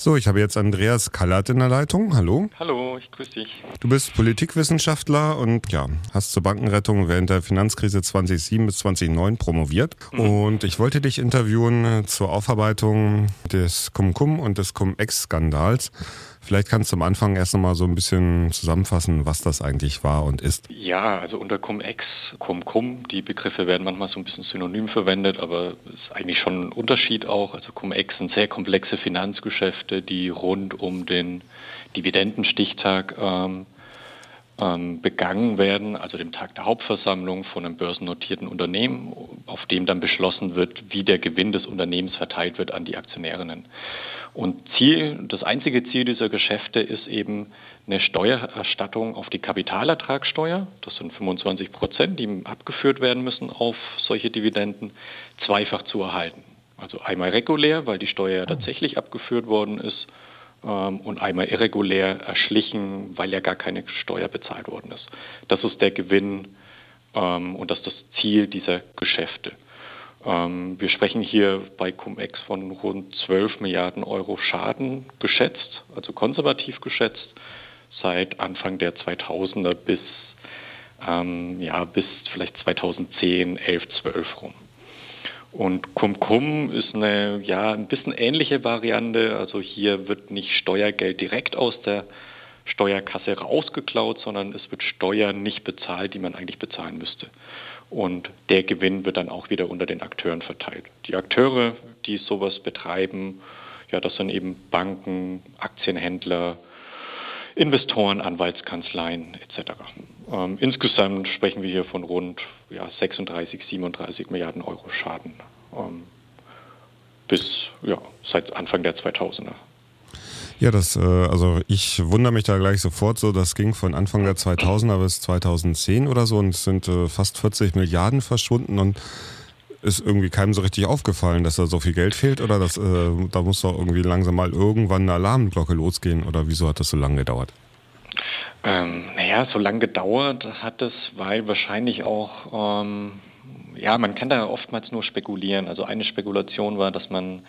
So, ich habe jetzt Andreas Kallert in der Leitung. Hallo. Hallo, ich grüße dich. Du bist Politikwissenschaftler und ja, hast zur Bankenrettung während der Finanzkrise 2007 bis 2009 promoviert. Mhm. Und ich wollte dich interviewen zur Aufarbeitung des Cum-Cum und des Cum-Ex-Skandals. Vielleicht kannst du am Anfang erst noch mal so ein bisschen zusammenfassen, was das eigentlich war und ist. Ja, also unter Cum-Ex, Cum-Cum, die Begriffe werden manchmal so ein bisschen synonym verwendet, aber es ist eigentlich schon ein Unterschied auch. Also Cum-Ex sind sehr komplexe Finanzgeschäfte, die rund um den Dividendenstichtag ähm, begangen werden, also dem Tag der Hauptversammlung von einem börsennotierten Unternehmen, auf dem dann beschlossen wird, wie der Gewinn des Unternehmens verteilt wird an die Aktionärinnen. Und Ziel, das einzige Ziel dieser Geschäfte ist eben eine Steuererstattung auf die Kapitalertragssteuer. Das sind 25 Prozent, die abgeführt werden müssen auf solche Dividenden, zweifach zu erhalten. Also einmal regulär, weil die Steuer tatsächlich abgeführt worden ist, ähm, und einmal irregulär erschlichen, weil ja gar keine Steuer bezahlt worden ist. Das ist der Gewinn ähm, und das ist das Ziel dieser Geschäfte. Ähm, wir sprechen hier bei Cum-Ex von rund 12 Milliarden Euro Schaden geschätzt, also konservativ geschätzt, seit Anfang der 2000er bis, ähm, ja, bis vielleicht 2010, 11, 12 rum. Und Cum-Cum ist eine ja, ein bisschen ähnliche Variante. Also hier wird nicht Steuergeld direkt aus der Steuerkasse rausgeklaut, sondern es wird Steuer nicht bezahlt, die man eigentlich bezahlen müsste. Und der Gewinn wird dann auch wieder unter den Akteuren verteilt. Die Akteure, die sowas betreiben, ja, das sind eben Banken, Aktienhändler, Investoren, Anwaltskanzleien etc. Ähm, insgesamt sprechen wir hier von rund ja, 36, 37 Milliarden Euro Schaden ähm, bis ja, seit Anfang der 2000er. Ja, das, äh, also ich wundere mich da gleich sofort so, das ging von Anfang der 2000er bis 2010 oder so und es sind äh, fast 40 Milliarden verschwunden und ist irgendwie keinem so richtig aufgefallen, dass da so viel Geld fehlt oder dass, äh, da muss doch irgendwie langsam mal irgendwann eine Alarmglocke losgehen oder wieso hat das so lange gedauert? Ähm, naja, so lange gedauert hat es, weil wahrscheinlich auch, ähm, ja, man kann da oftmals nur spekulieren. Also eine Spekulation war, dass man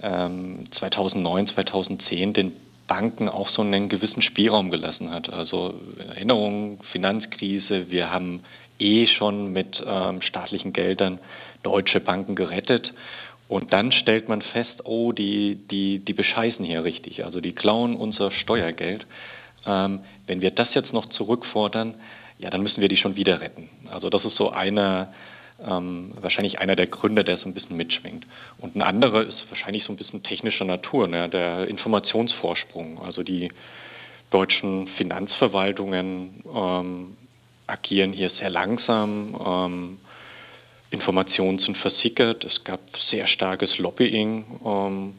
2009, ähm, 2010 den Banken auch so einen gewissen Spielraum gelassen hat. Also Erinnerung, Finanzkrise, wir haben eh schon mit ähm, staatlichen Geldern deutsche Banken gerettet. Und dann stellt man fest, oh, die, die, die bescheißen hier richtig. Also die klauen unser Steuergeld. Ähm, wenn wir das jetzt noch zurückfordern, ja, dann müssen wir die schon wieder retten. Also das ist so einer, ähm, wahrscheinlich einer der Gründe, der so ein bisschen mitschwingt. Und ein anderer ist wahrscheinlich so ein bisschen technischer Natur, ne? der Informationsvorsprung. Also die deutschen Finanzverwaltungen ähm, agieren hier sehr langsam. Ähm, Informationen sind versickert. Es gab sehr starkes Lobbying. Ähm,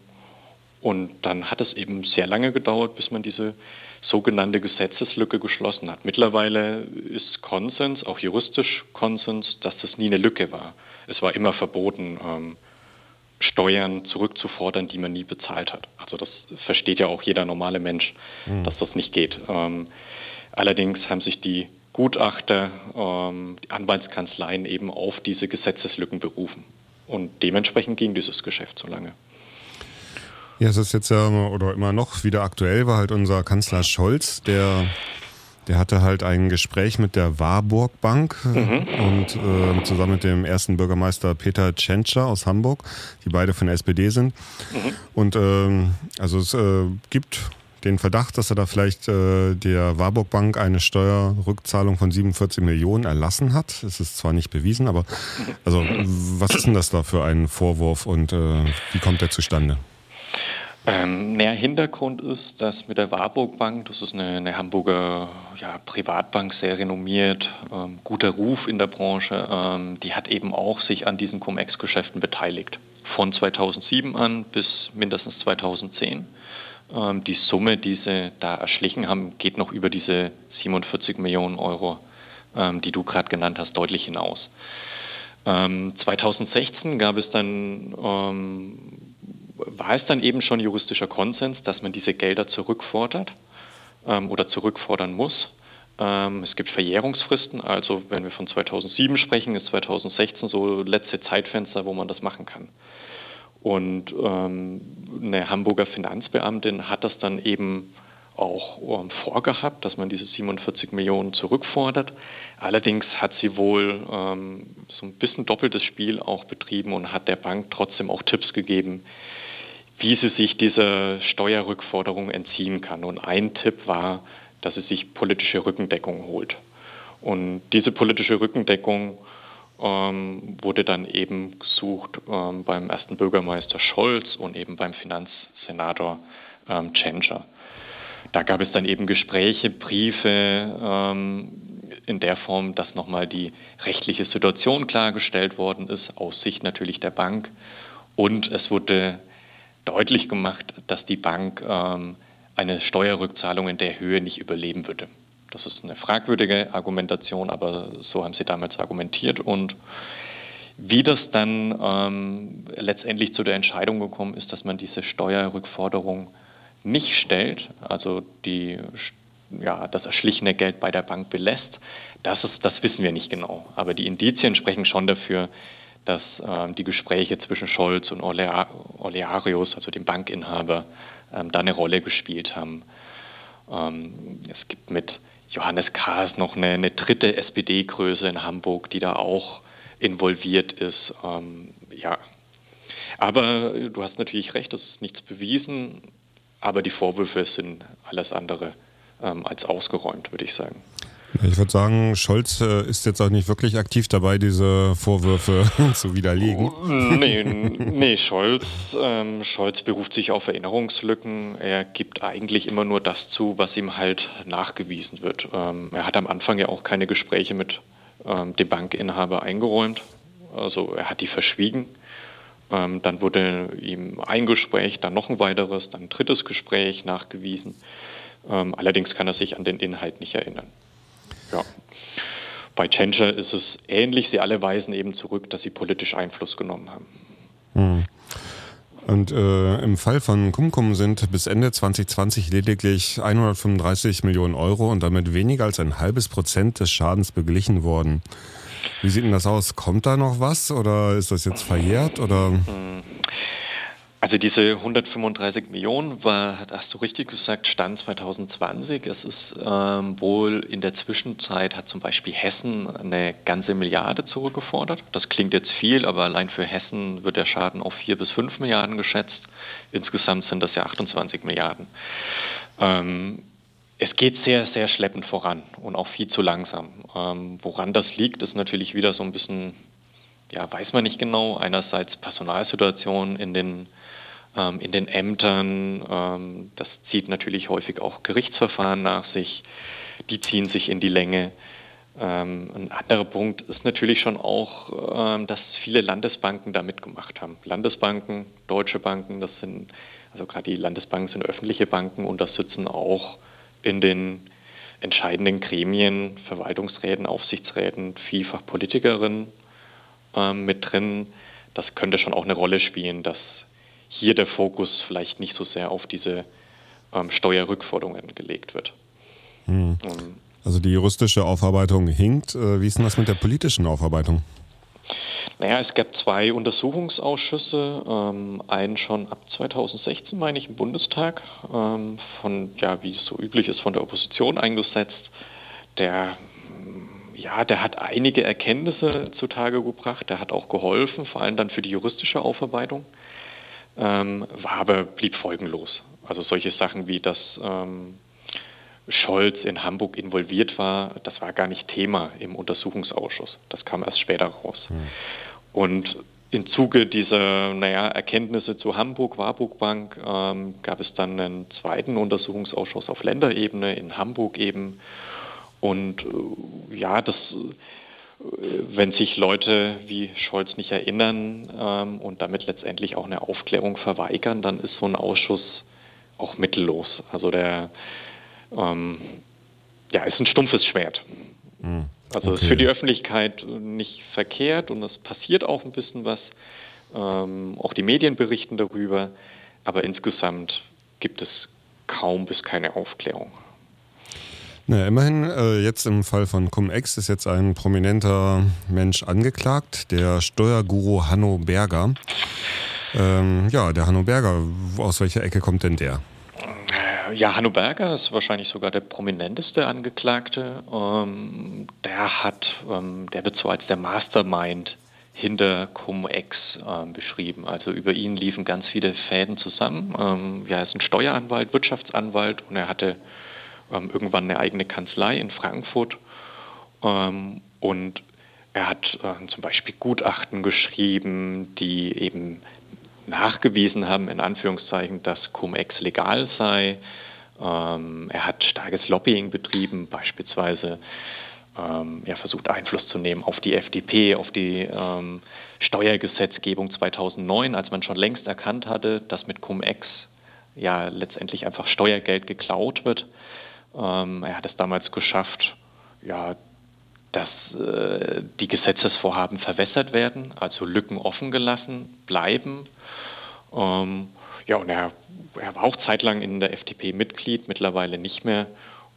und dann hat es eben sehr lange gedauert, bis man diese sogenannte Gesetzeslücke geschlossen hat. Mittlerweile ist Konsens, auch juristisch Konsens, dass das nie eine Lücke war. Es war immer verboten, ähm, Steuern zurückzufordern, die man nie bezahlt hat. Also das versteht ja auch jeder normale Mensch, mhm. dass das nicht geht. Ähm, allerdings haben sich die Gutachter, ähm, die Anwaltskanzleien eben auf diese Gesetzeslücken berufen. Und dementsprechend ging dieses Geschäft so lange. Ja, es ist jetzt ja oder immer noch wieder aktuell, war halt unser Kanzler Scholz, der, der hatte halt ein Gespräch mit der Warburg Bank mhm. und äh, zusammen mit dem ersten Bürgermeister Peter Tschentscher aus Hamburg, die beide von der SPD sind. Mhm. Und ähm, also es äh, gibt den Verdacht, dass er da vielleicht äh, der Warburg Bank eine Steuerrückzahlung von 47 Millionen erlassen hat. Es ist zwar nicht bewiesen, aber also was ist denn das da für ein Vorwurf und äh, wie kommt der zustande? Ähm, der Hintergrund ist, dass mit der Warburg Bank, das ist eine, eine Hamburger ja, Privatbank, sehr renommiert, ähm, guter Ruf in der Branche, ähm, die hat eben auch sich an diesen Cum-Ex-Geschäften beteiligt. Von 2007 an bis mindestens 2010. Ähm, die Summe, die sie da erschlichen haben, geht noch über diese 47 Millionen Euro, ähm, die du gerade genannt hast, deutlich hinaus. 2016 ähm, gab es dann war es dann eben schon juristischer Konsens, dass man diese Gelder zurückfordert oder zurückfordern muss. Es gibt Verjährungsfristen, also wenn wir von 2007 sprechen, ist 2016 so letzte Zeitfenster, wo man das machen kann. Und ähm, eine Hamburger Finanzbeamtin hat das dann eben auch ähm, vorgehabt, dass man diese 47 Millionen zurückfordert. Allerdings hat sie wohl ähm, so ein bisschen doppeltes Spiel auch betrieben und hat der Bank trotzdem auch Tipps gegeben, wie sie sich dieser Steuerrückforderung entziehen kann. Und ein Tipp war, dass sie sich politische Rückendeckung holt. Und diese politische Rückendeckung ähm, wurde dann eben gesucht ähm, beim ersten Bürgermeister Scholz und eben beim Finanzsenator ähm, Tschentscher. Da gab es dann eben Gespräche, Briefe ähm, in der Form, dass nochmal die rechtliche Situation klargestellt worden ist, aus Sicht natürlich der Bank. Und es wurde deutlich gemacht, dass die Bank ähm, eine Steuerrückzahlung in der Höhe nicht überleben würde. Das ist eine fragwürdige Argumentation, aber so haben sie damals argumentiert. Und wie das dann ähm, letztendlich zu der Entscheidung gekommen ist, dass man diese Steuerrückforderung nicht stellt, also die, ja, das erschlichene Geld bei der Bank belässt, das, ist, das wissen wir nicht genau. Aber die Indizien sprechen schon dafür, dass ähm, die Gespräche zwischen Scholz und Olearius, also dem Bankinhaber, ähm, da eine Rolle gespielt haben. Ähm, es gibt mit Johannes Kahrs noch eine, eine dritte SPD-Größe in Hamburg, die da auch involviert ist. Ähm, ja. Aber du hast natürlich recht, es ist nichts bewiesen, aber die Vorwürfe sind alles andere ähm, als ausgeräumt, würde ich sagen. Ich würde sagen, Scholz äh, ist jetzt auch nicht wirklich aktiv dabei, diese Vorwürfe zu widerlegen. Oh, nee, nee Scholz, ähm, Scholz beruft sich auf Erinnerungslücken. Er gibt eigentlich immer nur das zu, was ihm halt nachgewiesen wird. Ähm, er hat am Anfang ja auch keine Gespräche mit ähm, dem Bankinhaber eingeräumt. Also er hat die verschwiegen. Ähm, dann wurde ihm ein Gespräch, dann noch ein weiteres, dann ein drittes Gespräch nachgewiesen. Ähm, allerdings kann er sich an den Inhalt nicht erinnern. Ja. Bei Tschentscher ist es ähnlich. Sie alle weisen eben zurück, dass sie politisch Einfluss genommen haben. Hm. Und äh, im Fall von Kumkum sind bis Ende 2020 lediglich 135 Millionen Euro und damit weniger als ein halbes Prozent des Schadens beglichen worden. Wie sieht denn das aus? Kommt da noch was oder ist das jetzt verjährt oder? Hm. Also diese 135 Millionen war, hast du richtig gesagt, Stand 2020. Es ist ähm, wohl in der Zwischenzeit hat zum Beispiel Hessen eine ganze Milliarde zurückgefordert. Das klingt jetzt viel, aber allein für Hessen wird der Schaden auf vier bis fünf Milliarden geschätzt. Insgesamt sind das ja 28 Milliarden. Ähm, es geht sehr, sehr schleppend voran und auch viel zu langsam. Ähm, woran das liegt, ist natürlich wieder so ein bisschen, ja, weiß man nicht genau. Einerseits Personalsituation in den ähm, in den Ämtern. Ähm, das zieht natürlich häufig auch Gerichtsverfahren nach sich. Die ziehen sich in die Länge. Ähm, ein anderer Punkt ist natürlich schon auch, ähm, dass viele Landesbanken da mitgemacht haben. Landesbanken, deutsche Banken, das sind, also gerade die Landesbanken sind öffentliche Banken und das sitzen auch in den entscheidenden Gremien, Verwaltungsräten, Aufsichtsräten, vielfach Politikerinnen ähm, mit drin. Das könnte schon auch eine Rolle spielen, dass hier der Fokus vielleicht nicht so sehr auf diese ähm, Steuerrückforderungen gelegt wird. Hm. Um, also die juristische Aufarbeitung hinkt. Äh, wie ist denn das mit der politischen Aufarbeitung? Naja, es gab zwei Untersuchungsausschüsse, ähm, einen schon ab 2016, meine ich, im Bundestag, ähm, von, ja, wie es so üblich ist, von der Opposition eingesetzt. Der, ja, der hat einige Erkenntnisse zutage gebracht, der hat auch geholfen, vor allem dann für die juristische Aufarbeitung ähm, war aber blieb folgenlos. Also solche Sachen wie, dass ähm, Scholz in Hamburg involviert war, das war gar nicht Thema im Untersuchungsausschuss. Das kam erst später raus. Mhm. Und im Zuge dieser naja, Erkenntnisse zu Hamburg, Warburg Bank, ähm, gab es dann einen zweiten Untersuchungsausschuss auf Länderebene in Hamburg eben. Und äh, ja, das wenn sich Leute wie Scholz nicht erinnern ähm, und damit letztendlich auch eine Aufklärung verweigern, dann ist so ein Ausschuss auch mittellos. Also der ähm, ja, ist ein stumpfes Schwert. Mhm. Also okay. ist für die Öffentlichkeit nicht verkehrt und es passiert auch ein bisschen was. Ähm, auch die Medien berichten darüber, aber insgesamt gibt es kaum bis keine Aufklärung. Na, immerhin, äh, jetzt im Fall von Cum-Ex ist jetzt ein prominenter Mensch angeklagt, der Steuerguru Hanno Berger. Ähm, ja, der Hanno Berger, aus welcher Ecke kommt denn der? Ja, Hanno Berger ist wahrscheinlich sogar der prominenteste Angeklagte. Ähm, der hat, ähm, der wird so als der Mastermind hinter Cum-Ex äh, beschrieben. Also über ihn liefen ganz viele Fäden zusammen. Ähm, ja, er ist ein Steueranwalt, Wirtschaftsanwalt und er hatte ähm, irgendwann eine eigene Kanzlei in Frankfurt. Ähm, und er hat äh, zum Beispiel Gutachten geschrieben, die eben nachgewiesen haben, in Anführungszeichen, dass Cum-Ex legal sei. Ähm, er hat starkes Lobbying betrieben, beispielsweise ähm, ja, versucht Einfluss zu nehmen auf die FDP, auf die ähm, Steuergesetzgebung 2009, als man schon längst erkannt hatte, dass mit Cum-Ex ja letztendlich einfach Steuergeld geklaut wird. Ähm, er hat es damals geschafft, ja, dass äh, die Gesetzesvorhaben verwässert werden, also Lücken offen gelassen bleiben. Ähm, ja, und er, er, war auch zeitlang in der FDP Mitglied, mittlerweile nicht mehr.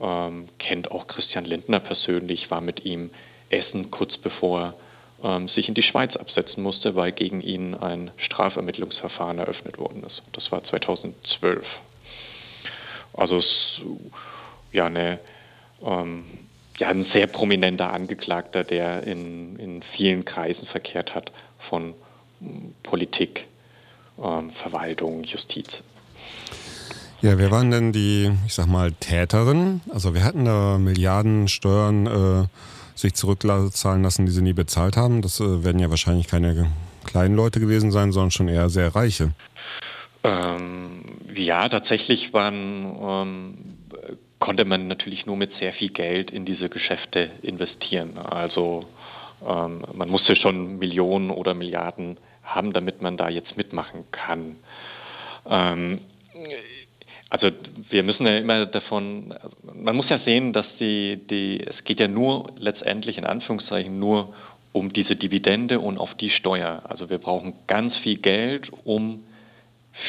Ähm, kennt auch Christian Lindner persönlich, war mit ihm essen, kurz bevor er ähm, sich in die Schweiz absetzen musste, weil gegen ihn ein Strafermittlungsverfahren eröffnet worden ist. Das war 2012. Also es ja eine ähm, ja, ein sehr prominenter Angeklagter, der in, in vielen Kreisen verkehrt hat von hm, Politik, ähm, Verwaltung, Justiz. Ja, wer waren denn die, ich sag mal, Täterin? Also wir hatten da Milliarden Steuern äh, sich zurückzahlen lassen, die sie nie bezahlt haben. Das äh, werden ja wahrscheinlich keine kleinen Leute gewesen sein, sondern schon eher sehr reiche. Ähm, ja, tatsächlich waren ähm, konnte man natürlich nur mit sehr viel Geld in diese Geschäfte investieren. Also ähm, man musste schon Millionen oder Milliarden haben, damit man da jetzt mitmachen kann. Ähm, also wir müssen ja immer davon, man muss ja sehen, dass die, die, es geht ja nur letztendlich in Anführungszeichen nur um diese Dividende und auf die Steuer. Also wir brauchen ganz viel Geld, um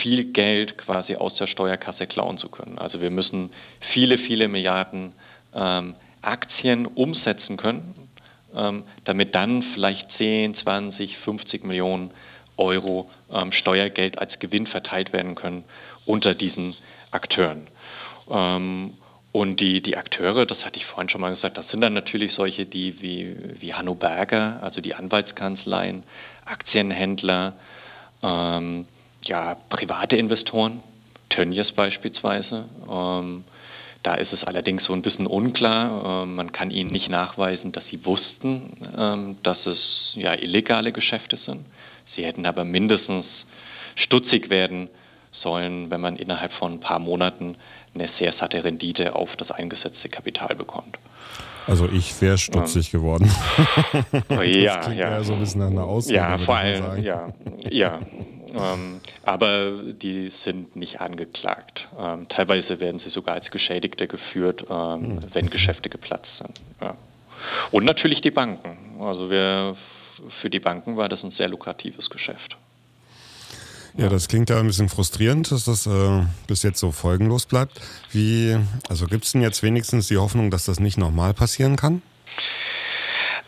viel Geld quasi aus der Steuerkasse klauen zu können. Also wir müssen viele, viele Milliarden ähm, Aktien umsetzen können, ähm, damit dann vielleicht 10, 20, 50 Millionen Euro ähm, Steuergeld als Gewinn verteilt werden können unter diesen Akteuren. Ähm, und die, die Akteure, das hatte ich vorhin schon mal gesagt, das sind dann natürlich solche, die wie, wie Hanno Berger, also die Anwaltskanzleien, Aktienhändler, ähm, ja, private Investoren, Tönnies beispielsweise. Ähm, da ist es allerdings so ein bisschen unklar. Ähm, man kann ihnen nicht nachweisen, dass sie wussten, ähm, dass es ja illegale Geschäfte sind. Sie hätten aber mindestens stutzig werden sollen, wenn man innerhalb von ein paar Monaten eine sehr satte Rendite auf das eingesetzte Kapital bekommt. Also ich wäre stutzig ähm, geworden. ja, ja. so ein bisschen nach einer Ausrede, ja, vor allem, ja, ja. Ähm, aber die sind nicht angeklagt. Ähm, teilweise werden sie sogar als Geschädigte geführt, ähm, hm. wenn Geschäfte geplatzt sind. Ja. Und natürlich die Banken. Also wir, für die Banken war das ein sehr lukratives Geschäft. Ja, das klingt ja ein bisschen frustrierend, dass das äh, bis jetzt so folgenlos bleibt. Wie, also gibt es denn jetzt wenigstens die Hoffnung, dass das nicht nochmal passieren kann?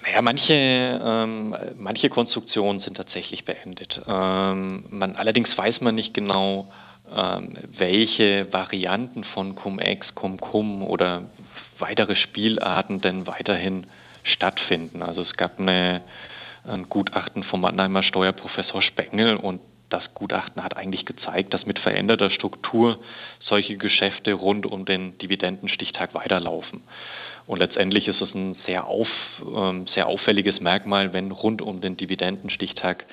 Naja, manche, ähm, manche Konstruktionen sind tatsächlich beendet. Ähm, man, allerdings weiß man nicht genau, ähm, welche Varianten von Cum-Ex, Cum-Cum oder weitere Spielarten denn weiterhin stattfinden. Also es gab eine, ein Gutachten vom Mannheimer Steuerprofessor Spengel und das Gutachten hat eigentlich gezeigt, dass mit veränderter Struktur solche Geschäfte rund um den Dividendenstichtag weiterlaufen. Und letztendlich ist es ein sehr, auf, ähm, sehr auffälliges Merkmal, wenn rund um den Dividendenstichtag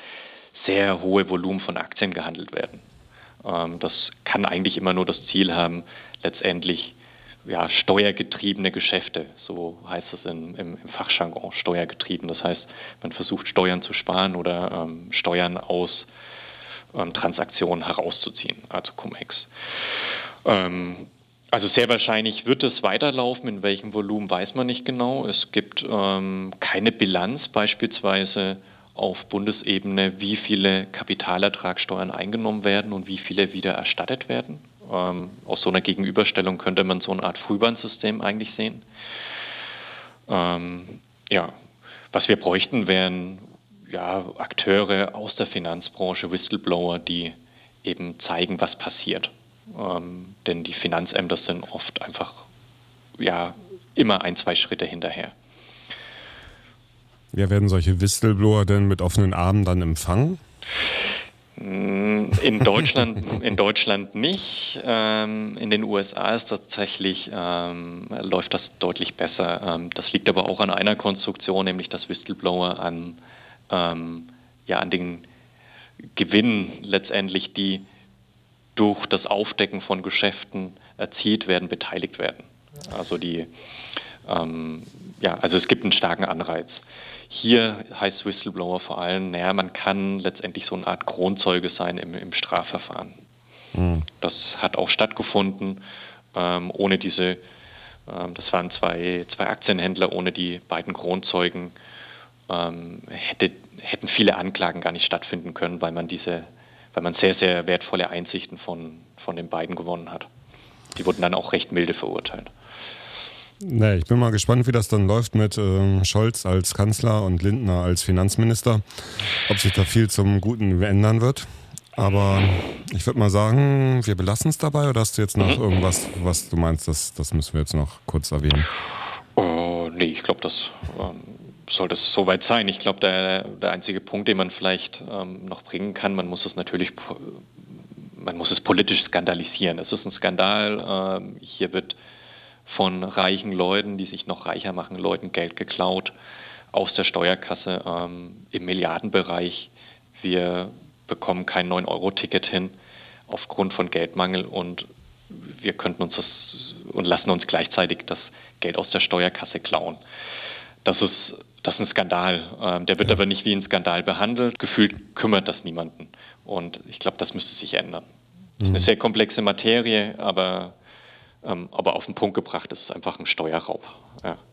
sehr hohe Volumen von Aktien gehandelt werden. Ähm, das kann eigentlich immer nur das Ziel haben, letztendlich ja, steuergetriebene Geschäfte, so heißt es in, im, im Fachjargon, steuergetrieben. Das heißt, man versucht Steuern zu sparen oder ähm, Steuern aus Transaktionen herauszuziehen, also Cum-Ex. Ähm, also sehr wahrscheinlich wird es weiterlaufen, in welchem Volumen weiß man nicht genau. Es gibt ähm, keine Bilanz beispielsweise auf Bundesebene, wie viele Kapitalertragssteuern eingenommen werden und wie viele wieder erstattet werden. Ähm, aus so einer Gegenüberstellung könnte man so eine Art Frühwarnsystem eigentlich sehen. Ähm, ja, was wir bräuchten, wären ja, Akteure aus der Finanzbranche, Whistleblower, die eben zeigen, was passiert. Ähm, denn die Finanzämter sind oft einfach ja, immer ein, zwei Schritte hinterher. Ja, werden solche Whistleblower denn mit offenen Armen dann empfangen? Mm, in Deutschland, in Deutschland nicht. Ähm, in den USA ist tatsächlich ähm, läuft das deutlich besser. Ähm, das liegt aber auch an einer Konstruktion, nämlich dass Whistleblower an ähm, ja an den Gewinnen letztendlich, die durch das Aufdecken von Geschäften erzielt werden, beteiligt werden. Also die ähm, ja, also es gibt einen starken Anreiz. Hier heißt Whistleblower vor allem, naja, man kann letztendlich so eine Art Kronzeuge sein im, im Strafverfahren. Mhm. Das hat auch stattgefunden, ähm, ohne diese, ähm, das waren zwei, zwei Aktienhändler, ohne die beiden Kronzeugen ähm, hätte, hätten viele Anklagen gar nicht stattfinden können, weil man diese, weil man sehr, sehr wertvolle Einsichten von, von den beiden gewonnen hat. Die wurden dann auch recht milde verurteilt. Nee, ich bin mal gespannt, wie das dann läuft mit äh, Scholz als Kanzler und Lindner als Finanzminister. Ob sich da viel zum Guten ändern wird. Aber ich würde mal sagen, wir belassen es dabei oder hast du jetzt noch mhm. irgendwas, was du meinst, das, das müssen wir jetzt noch kurz erwähnen? Oh, nee, ich glaube, das ähm, soll das soweit sein. Ich glaube, der, der einzige Punkt, den man vielleicht ähm, noch bringen kann, man muss es natürlich, man muss es politisch skandalisieren. Es ist ein Skandal. Ähm, hier wird von reichen Leuten, die sich noch reicher machen, Leuten Geld geklaut aus der Steuerkasse ähm, im Milliardenbereich. Wir bekommen kein 9-Euro-Ticket hin aufgrund von Geldmangel und wir könnten uns das und lassen uns gleichzeitig das Geld aus der Steuerkasse klauen. Das ist, das ist ein Skandal. Ähm, der wird ja. aber nicht wie ein Skandal behandelt. Gefühlt kümmert das niemanden. Und ich glaube, das müsste sich ändern. Mhm. Eine sehr komplexe Materie, aber ähm, aber auf den Punkt gebracht ist es einfach ein Steuerraub. Ja.